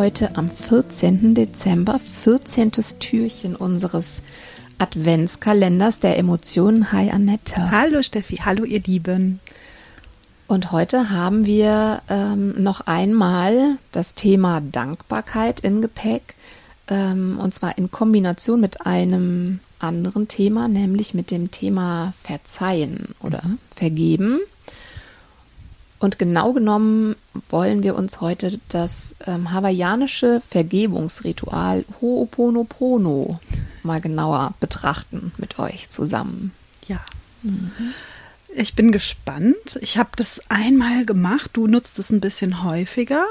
heute am 14. Dezember, 14. Türchen unseres Adventskalenders der Emotionen. Hi Annette. Hallo Steffi, hallo ihr Lieben. Und heute haben wir ähm, noch einmal das Thema Dankbarkeit im Gepäck. Ähm, und zwar in Kombination mit einem anderen Thema, nämlich mit dem Thema Verzeihen oder mhm. Vergeben. Und genau genommen wollen wir uns heute das ähm, hawaiianische Vergebungsritual Ho'oponopono mal genauer betrachten mit euch zusammen. Ja. Mhm. Ich bin gespannt. Ich habe das einmal gemacht. Du nutzt es ein bisschen häufiger.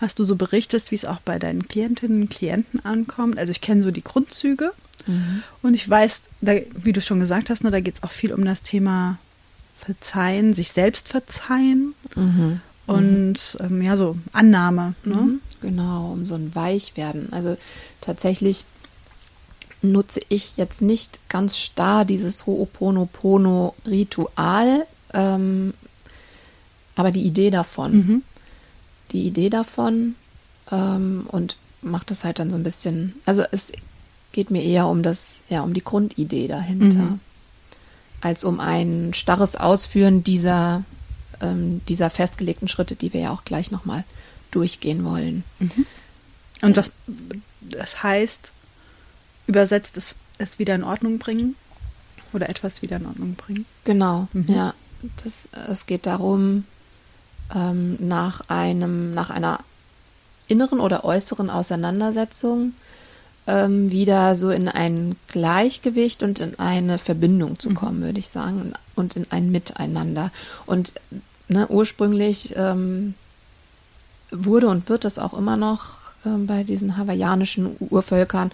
Was du so berichtest, wie es auch bei deinen Klientinnen und Klienten ankommt. Also ich kenne so die Grundzüge. Mhm. Und ich weiß, da, wie du schon gesagt hast, ne, da geht es auch viel um das Thema Verzeihen, sich selbst verzeihen mhm. und ähm, ja, so Annahme. Ne? Mhm. Genau, um so ein Weichwerden. Also tatsächlich nutze ich jetzt nicht ganz starr dieses Ho'oponopono-Ritual, ähm, aber die Idee davon. Mhm. Die Idee davon ähm, und macht das halt dann so ein bisschen, also es geht mir eher um das, ja, um die Grundidee dahinter. Mhm als um ein starres Ausführen dieser, ähm, dieser festgelegten Schritte, die wir ja auch gleich nochmal durchgehen wollen. Mhm. Und was das heißt, übersetzt es, es wieder in Ordnung bringen oder etwas wieder in Ordnung bringen? Genau, mhm. ja. Das, es geht darum, ähm, nach einem, nach einer inneren oder äußeren Auseinandersetzung ähm, wieder so in ein Gleichgewicht und in eine Verbindung zu mhm. kommen, mhm. würde ich sagen, und in ein Miteinander. Und ne, ursprünglich ähm, wurde und wird das auch immer noch ähm, bei diesen hawaiianischen Urvölkern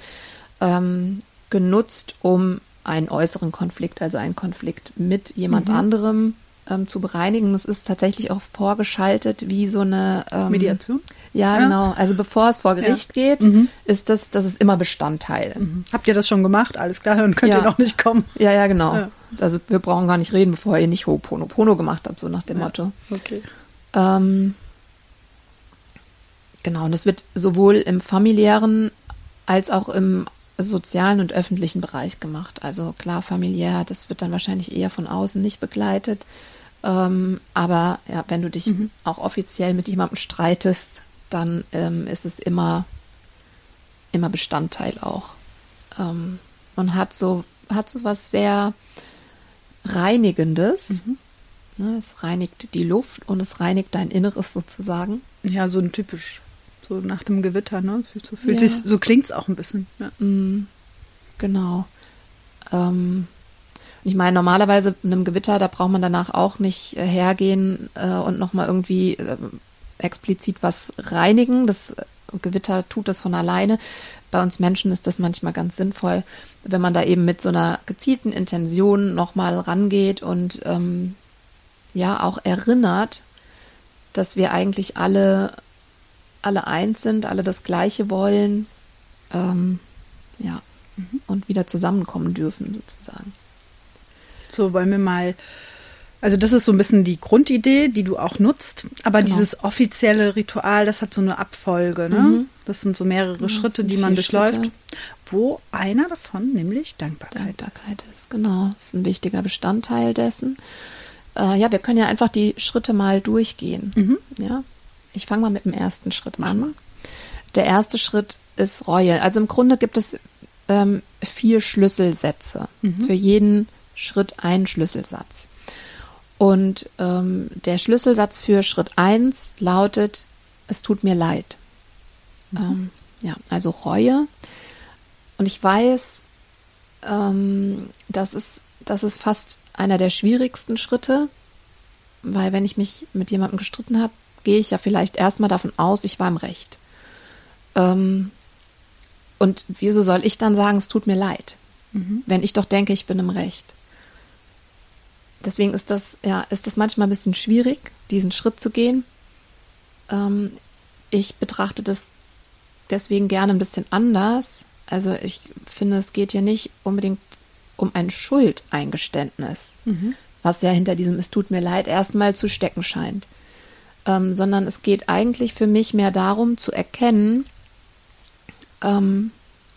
ähm, genutzt, um einen äußeren Konflikt, also einen Konflikt mit jemand mhm. anderem ähm, zu bereinigen. Es ist tatsächlich auch vorgeschaltet wie so eine ähm, Mediation. Ja, ja, genau. Also bevor es vor Gericht ja. geht, mhm. ist das, das ist immer Bestandteil. Mhm. Habt ihr das schon gemacht? Alles klar, dann könnt ja. ihr noch nicht kommen. Ja, ja, genau. Also wir brauchen gar nicht reden, bevor ihr nicht Ho'oponopono gemacht habt, so nach dem Motto. Okay. Ähm, genau, und das wird sowohl im familiären als auch im sozialen und öffentlichen Bereich gemacht. Also klar, familiär, das wird dann wahrscheinlich eher von außen nicht begleitet. Ähm, aber ja, wenn du dich mhm. auch offiziell mit jemandem streitest, dann ähm, ist es immer, immer Bestandteil auch. Ähm, und hat so, hat so was sehr Reinigendes. Mhm. Ne, es reinigt die Luft und es reinigt dein Inneres sozusagen. Ja, so ein typisch, so nach dem Gewitter, ne? So, fühlt ja. sich, so klingt es auch ein bisschen. Ja. Mhm. Genau. Ähm, ich meine, normalerweise in einem Gewitter, da braucht man danach auch nicht äh, hergehen äh, und nochmal irgendwie äh, explizit was reinigen. Das äh, Gewitter tut das von alleine. Bei uns Menschen ist das manchmal ganz sinnvoll, wenn man da eben mit so einer gezielten Intention nochmal rangeht und ähm, ja auch erinnert, dass wir eigentlich alle, alle eins sind, alle das Gleiche wollen. Ähm, ja, mhm. und wieder zusammenkommen dürfen, sozusagen. So wollen wir mal. Also das ist so ein bisschen die Grundidee, die du auch nutzt. Aber genau. dieses offizielle Ritual, das hat so eine Abfolge. Ne? Mhm. Das sind so mehrere ja, Schritte, die man durchläuft. Schritte. Wo einer davon nämlich Dankbarkeit, Dankbarkeit ist. ist. Genau, das ist ein wichtiger Bestandteil dessen. Äh, ja, wir können ja einfach die Schritte mal durchgehen. Mhm. Ja, ich fange mal mit dem ersten Schritt an. Der erste Schritt ist Reue. Also im Grunde gibt es ähm, vier Schlüsselsätze mhm. für jeden Schritt ein Schlüsselsatz. Und ähm, der Schlüsselsatz für Schritt 1 lautet, es tut mir leid. Mhm. Ähm, ja, also Reue. Und ich weiß, ähm, das, ist, das ist fast einer der schwierigsten Schritte, weil wenn ich mich mit jemandem gestritten habe, gehe ich ja vielleicht erstmal davon aus, ich war im Recht. Ähm, Und wieso soll ich dann sagen, es tut mir leid, mhm. wenn ich doch denke, ich bin im Recht? Deswegen ist das, ja, ist das manchmal ein bisschen schwierig, diesen Schritt zu gehen. Ähm, ich betrachte das deswegen gerne ein bisschen anders. Also ich finde, es geht hier nicht unbedingt um ein Schuldeingeständnis, mhm. was ja hinter diesem Es tut mir leid erstmal zu stecken scheint, ähm, sondern es geht eigentlich für mich mehr darum zu erkennen, ähm,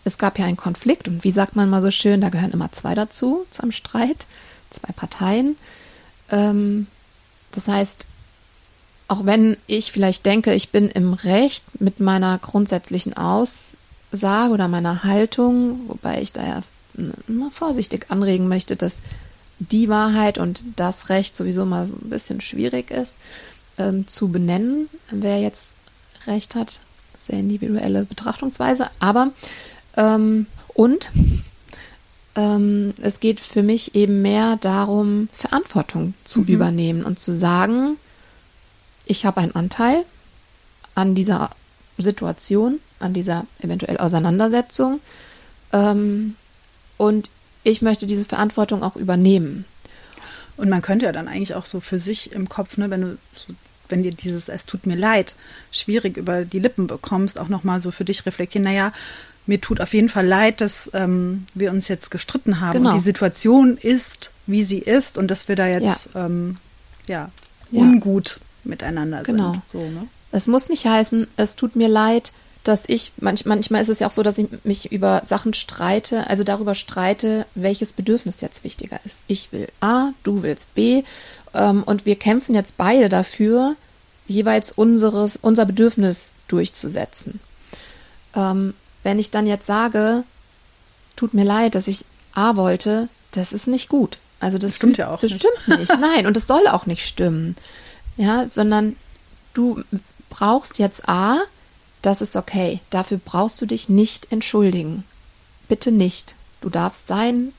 es gab ja einen Konflikt und wie sagt man mal so schön, da gehören immer zwei dazu, zu einem Streit, zwei Parteien. Ähm, das heißt, auch wenn ich vielleicht denke, ich bin im Recht mit meiner grundsätzlichen Aussage oder meiner Haltung, wobei ich da ja immer vorsichtig anregen möchte, dass die Wahrheit und das Recht sowieso mal so ein bisschen schwierig ist ähm, zu benennen, wer jetzt Recht hat. Sehr individuelle Betrachtungsweise. Aber ähm, und ähm, es geht für mich eben mehr darum, Verantwortung zu mhm. übernehmen und zu sagen, ich habe einen Anteil an dieser Situation, an dieser eventuell Auseinandersetzung. Ähm, und ich möchte diese Verantwortung auch übernehmen. Und man könnte ja dann eigentlich auch so für sich im Kopf, ne, wenn du so, wenn dir dieses Es tut mir leid schwierig über die Lippen bekommst, auch nochmal so für dich reflektieren, naja, mir tut auf jeden Fall leid, dass ähm, wir uns jetzt gestritten haben genau. und die Situation ist, wie sie ist und dass wir da jetzt ja, ähm, ja, ja. ungut miteinander genau. sind. Genau. So, ne? Es muss nicht heißen, es tut mir leid, dass ich, manch, manchmal ist es ja auch so, dass ich mich über Sachen streite, also darüber streite, welches Bedürfnis jetzt wichtiger ist. Ich will A, du willst B ähm, und wir kämpfen jetzt beide dafür, jeweils unseres, unser Bedürfnis durchzusetzen. Ähm, wenn ich dann jetzt sage, tut mir leid, dass ich A wollte, das ist nicht gut. Also das, das stimmt ja auch. Das nicht. stimmt nicht. Nein, und es soll auch nicht stimmen. Ja, sondern du brauchst jetzt A, das ist okay. Dafür brauchst du dich nicht entschuldigen. Bitte nicht. Du darfst sein,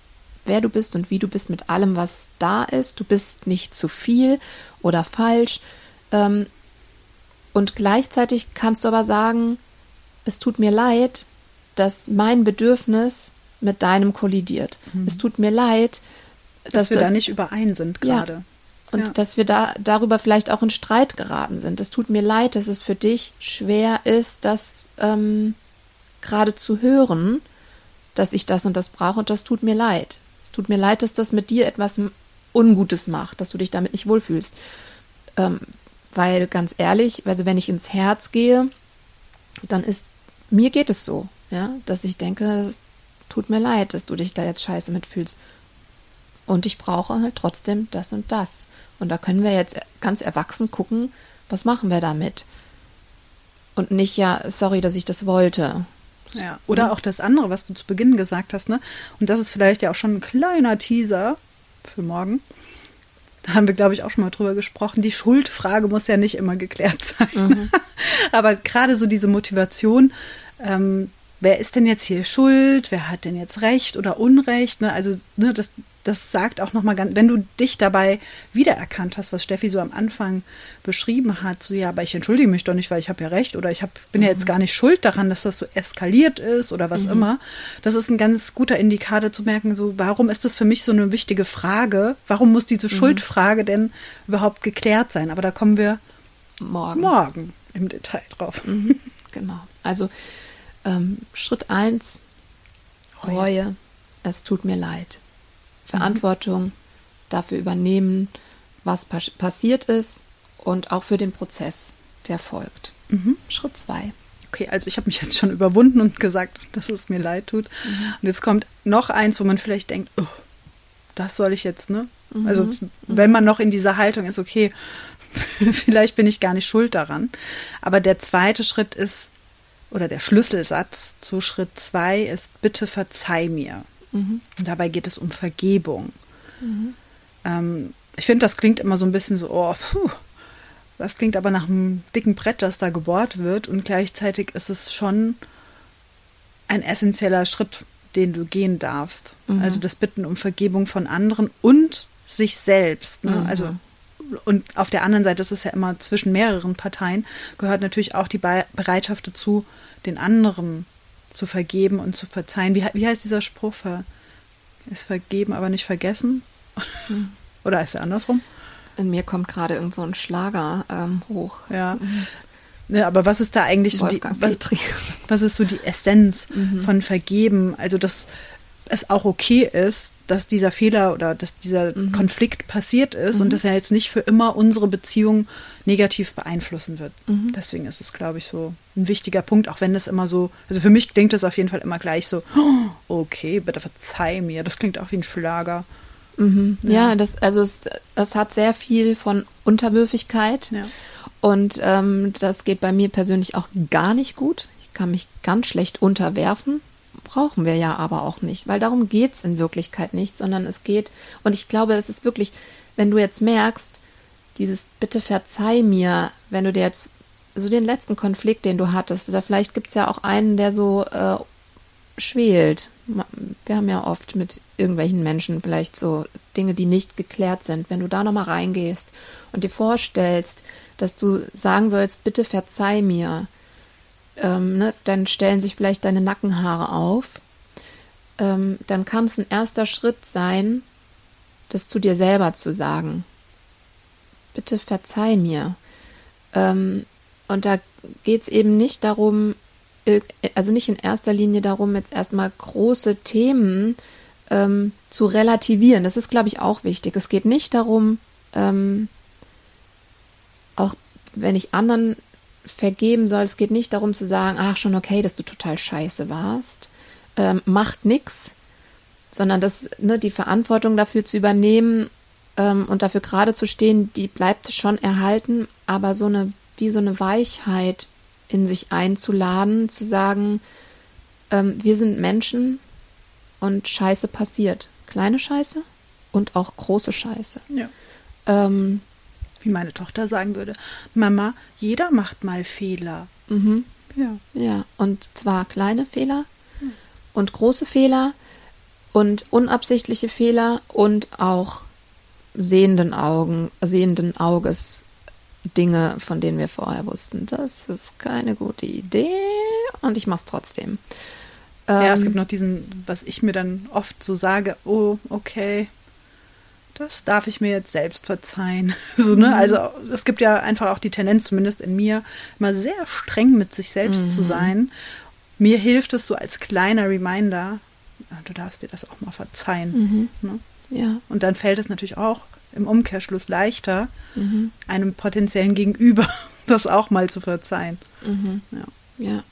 wer du bist und wie du bist mit allem, was da ist. Du bist nicht zu viel oder falsch. Ähm, und gleichzeitig kannst du aber sagen, es tut mir leid, dass mein Bedürfnis mit deinem kollidiert. Mhm. Es tut mir leid, dass, dass wir das, da nicht überein sind gerade. Ja. Und ja. dass wir da darüber vielleicht auch in Streit geraten sind. Es tut mir leid, dass es für dich schwer ist, das ähm, gerade zu hören, dass ich das und das brauche und das tut mir leid. Es tut mir leid, dass das mit dir etwas Ungutes macht, dass du dich damit nicht wohlfühlst. Ähm, weil ganz ehrlich, also wenn ich ins Herz gehe, dann ist mir geht es so, ja, dass ich denke, es tut mir leid, dass du dich da jetzt scheiße mitfühlst. Und ich brauche halt trotzdem das und das. Und da können wir jetzt ganz erwachsen gucken, was machen wir damit. Und nicht, ja, sorry, dass ich das wollte. Ja, oder auch das andere, was du zu Beginn gesagt hast, ne? Und das ist vielleicht ja auch schon ein kleiner Teaser für morgen. Da haben wir, glaube ich, auch schon mal drüber gesprochen. Die Schuldfrage muss ja nicht immer geklärt sein. Mhm. Aber gerade so diese Motivation, ähm, wer ist denn jetzt hier schuld? Wer hat denn jetzt Recht oder Unrecht? Ne? Also, ne, das, das sagt auch nochmal ganz, wenn du dich dabei wiedererkannt hast, was Steffi so am Anfang beschrieben hat, so ja, aber ich entschuldige mich doch nicht, weil ich habe ja recht oder ich hab, bin mhm. ja jetzt mhm. gar nicht schuld daran, dass das so eskaliert ist oder was mhm. immer. Das ist ein ganz guter Indikator zu merken, so warum ist das für mich so eine wichtige Frage? Warum muss diese mhm. Schuldfrage denn überhaupt geklärt sein? Aber da kommen wir morgen, morgen im Detail drauf. Mhm. Genau. Also ähm, Schritt eins Reue. Reue. Es tut mir leid. Verantwortung mhm. dafür übernehmen, was pas passiert ist und auch für den Prozess, der folgt. Mhm. Schritt zwei. Okay, also ich habe mich jetzt schon überwunden und gesagt, dass es mir leid tut. Mhm. Und jetzt kommt noch eins, wo man vielleicht denkt, oh, das soll ich jetzt, ne? Mhm. Also mhm. wenn man noch in dieser Haltung ist, okay, vielleicht bin ich gar nicht schuld daran. Aber der zweite Schritt ist, oder der Schlüsselsatz zu Schritt zwei ist, bitte verzeih mir. Mhm. Und dabei geht es um Vergebung. Mhm. Ähm, ich finde, das klingt immer so ein bisschen so, oh, puh, das klingt aber nach einem dicken Brett, das da gebohrt wird. Und gleichzeitig ist es schon ein essentieller Schritt, den du gehen darfst. Mhm. Also das Bitten um Vergebung von anderen und sich selbst. Ne? Mhm. Also und auf der anderen Seite ist es ja immer zwischen mehreren Parteien, gehört natürlich auch die Bereitschaft dazu, den anderen zu vergeben und zu verzeihen. Wie, wie heißt dieser Spruch? Ver, ist vergeben, aber nicht vergessen? Hm. Oder ist er andersrum? In mir kommt gerade irgend so ein Schlager ähm, hoch. Ja. Mhm. ja. Aber was ist da eigentlich so die, was, was, ist so die Essenz mhm. von Vergeben? Also, dass es auch okay ist, dass dieser Fehler oder dass dieser mhm. Konflikt passiert ist mhm. und dass er jetzt nicht für immer unsere Beziehung negativ beeinflussen wird. Mhm. Deswegen ist es, glaube ich, so ein wichtiger Punkt, auch wenn es immer so, also für mich klingt es auf jeden Fall immer gleich so, oh, okay, bitte verzeih mir. Das klingt auch wie ein Schlager. Mhm. Ja. ja, das, also es, es hat sehr viel von Unterwürfigkeit. Ja. Und ähm, das geht bei mir persönlich auch gar nicht gut. Ich kann mich ganz schlecht unterwerfen brauchen wir ja aber auch nicht, weil darum geht es in Wirklichkeit nicht, sondern es geht, und ich glaube, es ist wirklich, wenn du jetzt merkst, dieses Bitte verzeih mir, wenn du dir jetzt so den letzten Konflikt, den du hattest, oder vielleicht gibt es ja auch einen, der so äh, schwelt. Wir haben ja oft mit irgendwelchen Menschen vielleicht so Dinge, die nicht geklärt sind. Wenn du da nochmal reingehst und dir vorstellst, dass du sagen sollst, bitte verzeih mir, ähm, ne, dann stellen sich vielleicht deine Nackenhaare auf, ähm, dann kann es ein erster Schritt sein, das zu dir selber zu sagen. Bitte verzeih mir. Ähm, und da geht es eben nicht darum, also nicht in erster Linie darum, jetzt erstmal große Themen ähm, zu relativieren. Das ist, glaube ich, auch wichtig. Es geht nicht darum, ähm, auch wenn ich anderen vergeben soll. Es geht nicht darum zu sagen, ach schon okay, dass du total scheiße warst. Ähm, macht nix, sondern das, ne, die Verantwortung dafür zu übernehmen ähm, und dafür gerade zu stehen, die bleibt schon erhalten, aber so eine, wie so eine Weichheit in sich einzuladen, zu sagen, ähm, wir sind Menschen und Scheiße passiert. Kleine Scheiße und auch große Scheiße. Ja. Ähm, wie meine Tochter sagen würde, Mama, jeder macht mal Fehler. Mhm. Ja. Ja, und zwar kleine Fehler mhm. und große Fehler und unabsichtliche Fehler und auch sehenden Augen, sehenden Auges Dinge, von denen wir vorher wussten, das ist keine gute Idee und ich mach's trotzdem. Ja, es ähm, gibt noch diesen, was ich mir dann oft so sage, oh, okay, das darf ich mir jetzt selbst verzeihen. So, ne? Mhm. Also es gibt ja einfach auch die Tendenz, zumindest in mir, immer sehr streng mit sich selbst mhm. zu sein. Mir hilft es so als kleiner Reminder, du darfst dir das auch mal verzeihen. Mhm. Ne? Ja. Und dann fällt es natürlich auch im Umkehrschluss leichter, mhm. einem potenziellen Gegenüber das auch mal zu verzeihen. Mhm. Ja. ja.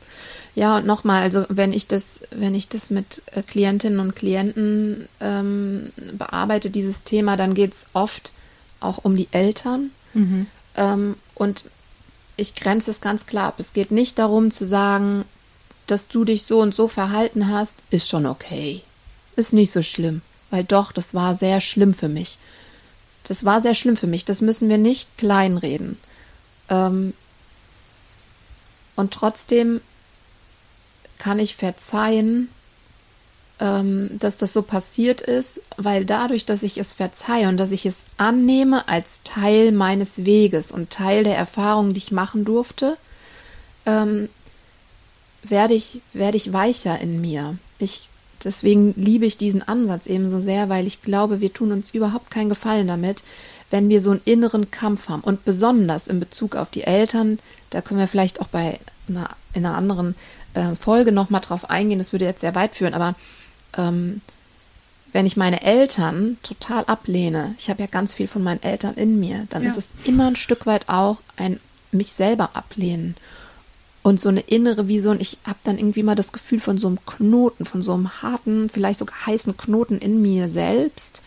Ja, und nochmal, also wenn ich das, wenn ich das mit äh, Klientinnen und Klienten ähm, bearbeite, dieses Thema, dann geht es oft auch um die Eltern. Mhm. Ähm, und ich grenze es ganz klar ab. Es geht nicht darum zu sagen, dass du dich so und so verhalten hast, ist schon okay. Ist nicht so schlimm. Weil doch, das war sehr schlimm für mich. Das war sehr schlimm für mich. Das müssen wir nicht kleinreden. Ähm, und trotzdem kann ich verzeihen, ähm, dass das so passiert ist, weil dadurch, dass ich es verzeihe und dass ich es annehme als Teil meines Weges und Teil der Erfahrung, die ich machen durfte, ähm, werde ich, werde ich weicher in mir. Ich, deswegen liebe ich diesen Ansatz eben so sehr, weil ich glaube, wir tun uns überhaupt keinen Gefallen damit, wenn wir so einen inneren Kampf haben. Und besonders in Bezug auf die Eltern, da können wir vielleicht auch bei einer, in einer anderen äh, Folge nochmal drauf eingehen, das würde jetzt sehr weit führen, aber ähm, wenn ich meine Eltern total ablehne, ich habe ja ganz viel von meinen Eltern in mir, dann ja. ist es immer ein Stück weit auch ein mich selber ablehnen. Und so eine innere Vision, ich habe dann irgendwie mal das Gefühl von so einem Knoten, von so einem harten, vielleicht sogar heißen Knoten in mir selbst,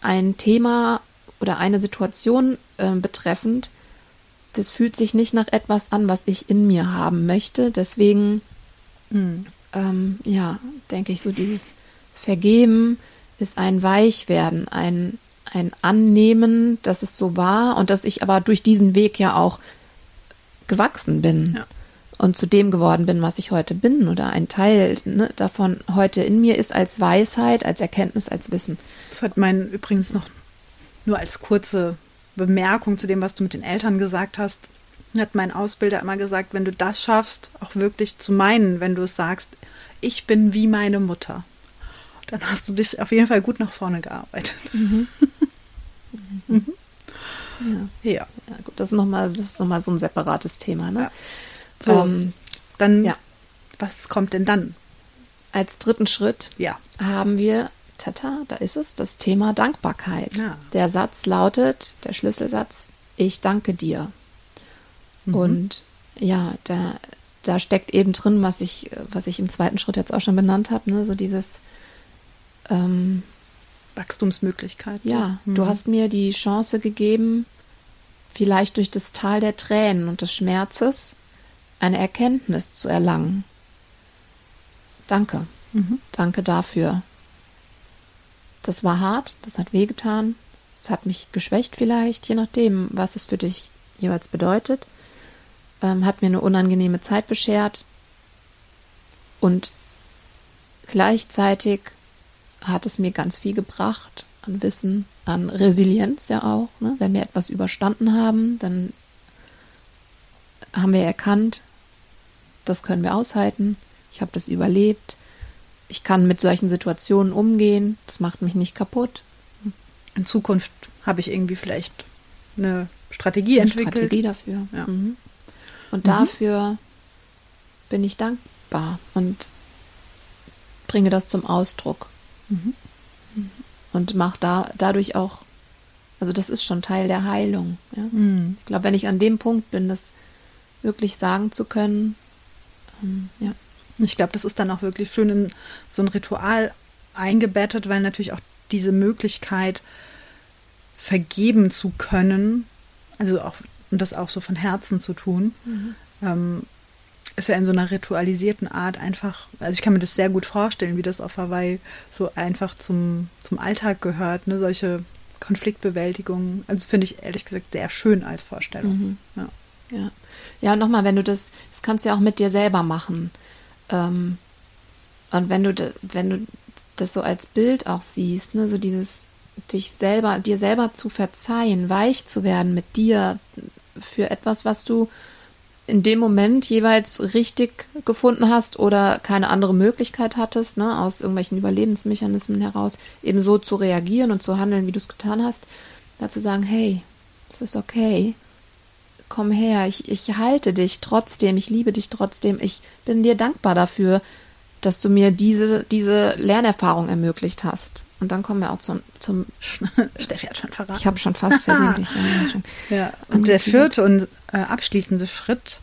ein Thema oder eine Situation äh, betreffend, das fühlt sich nicht nach etwas an, was ich in mir haben möchte. Deswegen Mhm. Ähm, ja, denke ich, so dieses Vergeben ist ein Weichwerden, ein, ein Annehmen, dass es so war und dass ich aber durch diesen Weg ja auch gewachsen bin. Ja. Und zu dem geworden bin, was ich heute bin, oder ein Teil ne, davon heute in mir ist als Weisheit, als Erkenntnis, als Wissen. Das hat mein übrigens noch nur als kurze Bemerkung zu dem, was du mit den Eltern gesagt hast hat mein Ausbilder immer gesagt, wenn du das schaffst, auch wirklich zu meinen, wenn du es sagst, ich bin wie meine Mutter. Dann hast du dich auf jeden Fall gut nach vorne gearbeitet. Mhm. mhm. Ja. ja. ja. gut, das ist nochmal noch so ein separates Thema. Ne? Ja. So, ähm, dann, ja. was kommt denn dann? Als dritten Schritt ja. haben wir, tata, da ist es, das Thema Dankbarkeit. Der Satz lautet, der Schlüsselsatz, ich danke dir. Mhm. Und ja, da, da steckt eben drin, was ich, was ich im zweiten Schritt jetzt auch schon benannt habe, ne? so dieses ähm, Wachstumsmöglichkeit. Ja, mhm. du hast mir die Chance gegeben, vielleicht durch das Tal der Tränen und des Schmerzes eine Erkenntnis zu erlangen. Danke. Mhm. Danke dafür. Das war hart, das hat wehgetan, es hat mich geschwächt vielleicht, je nachdem, was es für dich jeweils bedeutet. Ähm, hat mir eine unangenehme Zeit beschert und gleichzeitig hat es mir ganz viel gebracht an Wissen, an Resilienz ja auch. Ne? Wenn wir etwas überstanden haben, dann haben wir erkannt, das können wir aushalten. Ich habe das überlebt. Ich kann mit solchen Situationen umgehen. Das macht mich nicht kaputt. In Zukunft habe ich irgendwie vielleicht eine Strategie eine entwickelt. Strategie dafür. Ja. Mhm. Und mhm. dafür bin ich dankbar und bringe das zum Ausdruck. Mhm. Und mache da, dadurch auch, also das ist schon Teil der Heilung. Ja? Mhm. Ich glaube, wenn ich an dem Punkt bin, das wirklich sagen zu können, ähm, ja. Ich glaube, das ist dann auch wirklich schön in so ein Ritual eingebettet, weil natürlich auch diese Möglichkeit, vergeben zu können, also auch und das auch so von Herzen zu tun, mhm. ähm, ist ja in so einer ritualisierten Art einfach, also ich kann mir das sehr gut vorstellen, wie das auf Hawaii so einfach zum, zum Alltag gehört, ne, solche Konfliktbewältigung. Also das finde ich ehrlich gesagt sehr schön als Vorstellung. Mhm. Ja. Ja, ja nochmal, wenn du das, das kannst du ja auch mit dir selber machen. Ähm, und wenn du, wenn du das so als Bild auch siehst, ne, so dieses dich selber, dir selber zu verzeihen, weich zu werden mit dir für etwas, was du in dem Moment jeweils richtig gefunden hast oder keine andere Möglichkeit hattest, ne, aus irgendwelchen Überlebensmechanismen heraus, eben so zu reagieren und zu handeln, wie du es getan hast, dazu sagen, hey, es ist okay, komm her, ich, ich halte dich trotzdem, ich liebe dich trotzdem, ich bin dir dankbar dafür, dass du mir diese, diese Lernerfahrung ermöglicht hast. Und dann kommen wir auch zum. zum Steffi hat schon verraten. Ich habe schon fast versehentlich. ja, ja, und der vierte und äh, abschließende Schritt,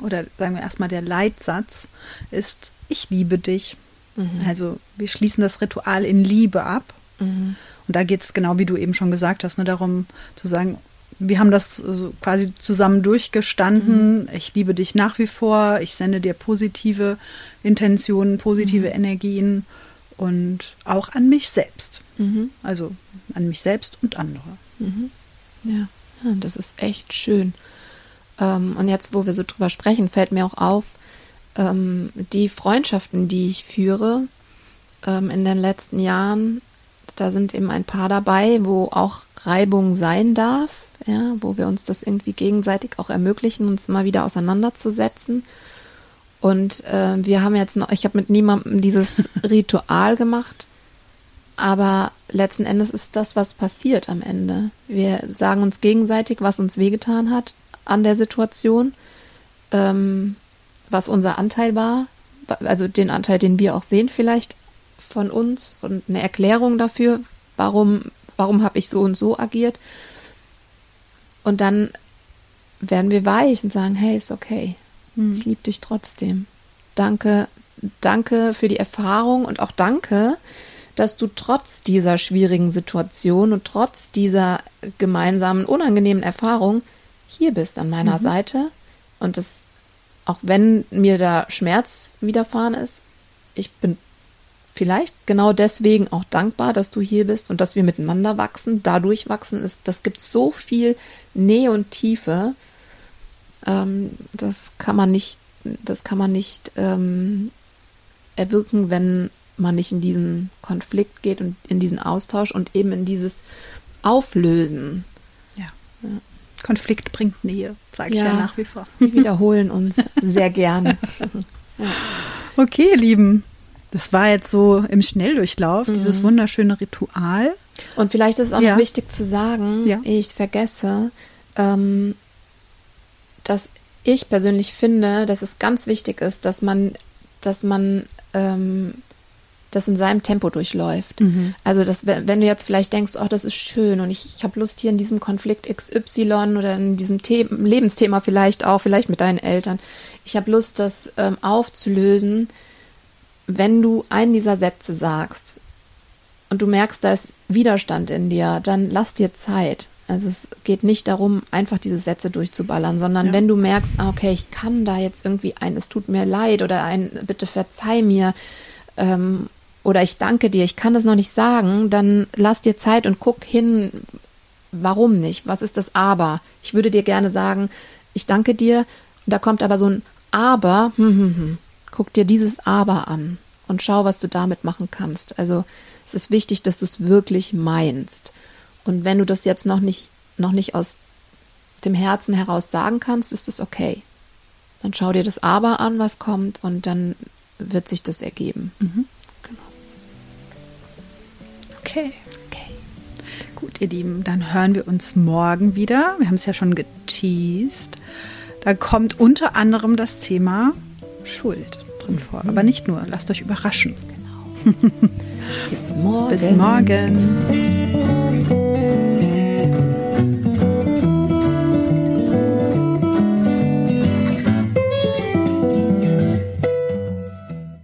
oder sagen wir erstmal der Leitsatz, ist: Ich liebe dich. Mhm. Also, wir schließen das Ritual in Liebe ab. Mhm. Und da geht es genau wie du eben schon gesagt hast, ne, darum zu sagen, wir haben das quasi zusammen durchgestanden. Mhm. Ich liebe dich nach wie vor. Ich sende dir positive Intentionen, positive mhm. Energien und auch an mich selbst. Mhm. Also an mich selbst und andere. Mhm. Ja. ja, das ist echt schön. Ähm, und jetzt, wo wir so drüber sprechen, fällt mir auch auf, ähm, die Freundschaften, die ich führe ähm, in den letzten Jahren, da sind eben ein paar dabei, wo auch Reibung sein darf ja, wo wir uns das irgendwie gegenseitig auch ermöglichen, uns mal wieder auseinanderzusetzen. Und äh, wir haben jetzt noch, ich habe mit niemandem dieses Ritual gemacht, aber letzten Endes ist das, was passiert am Ende. Wir sagen uns gegenseitig, was uns wehgetan hat an der Situation, ähm, was unser Anteil war, also den Anteil, den wir auch sehen vielleicht von uns und eine Erklärung dafür, warum, warum habe ich so und so agiert. Und dann werden wir weich und sagen, hey, ist okay. Mhm. Ich liebe dich trotzdem. Danke, danke für die Erfahrung und auch danke, dass du trotz dieser schwierigen Situation und trotz dieser gemeinsamen unangenehmen Erfahrung hier bist an meiner mhm. Seite und das auch wenn mir da Schmerz widerfahren ist, ich bin vielleicht genau deswegen auch dankbar, dass du hier bist und dass wir miteinander wachsen, dadurch wachsen ist, das gibt so viel Nähe und Tiefe. Ähm, das kann man nicht, das kann man nicht ähm, erwirken, wenn man nicht in diesen Konflikt geht und in diesen Austausch und eben in dieses Auflösen. Ja. ja. Konflikt bringt Nähe, sage ich ja, ja nach wie vor. Wir wiederholen uns sehr gerne. ja. Okay, Lieben. Das war jetzt so im Schnelldurchlauf, mhm. dieses wunderschöne Ritual. Und vielleicht ist es auch ja. wichtig zu sagen, ja. ich vergesse, ähm, dass ich persönlich finde, dass es ganz wichtig ist, dass man, dass man ähm, das in seinem Tempo durchläuft. Mhm. Also, dass, wenn du jetzt vielleicht denkst, oh, das ist schön und ich, ich habe Lust hier in diesem Konflikt XY oder in diesem The Lebensthema vielleicht auch, vielleicht mit deinen Eltern, ich habe Lust, das ähm, aufzulösen, wenn du einen dieser Sätze sagst und du merkst, da ist Widerstand in dir, dann lass dir Zeit. Also es geht nicht darum, einfach diese Sätze durchzuballern, sondern ja. wenn du merkst, ah, okay, ich kann da jetzt irgendwie ein, es tut mir leid oder ein, bitte verzeih mir ähm, oder ich danke dir, ich kann das noch nicht sagen, dann lass dir Zeit und guck hin, warum nicht? Was ist das Aber? Ich würde dir gerne sagen, ich danke dir, da kommt aber so ein Aber, hm, hm, hm. Guck dir dieses Aber an und schau, was du damit machen kannst. Also es ist wichtig, dass du es wirklich meinst. Und wenn du das jetzt noch nicht, noch nicht aus dem Herzen heraus sagen kannst, ist das okay. Dann schau dir das Aber an, was kommt, und dann wird sich das ergeben. Mhm. Genau. Okay. Okay. Gut, ihr Lieben, dann hören wir uns morgen wieder. Wir haben es ja schon geteased. Da kommt unter anderem das Thema Schuld drin vor. Aber nicht nur, lasst euch überraschen. Genau. Bis morgen. Bis morgen.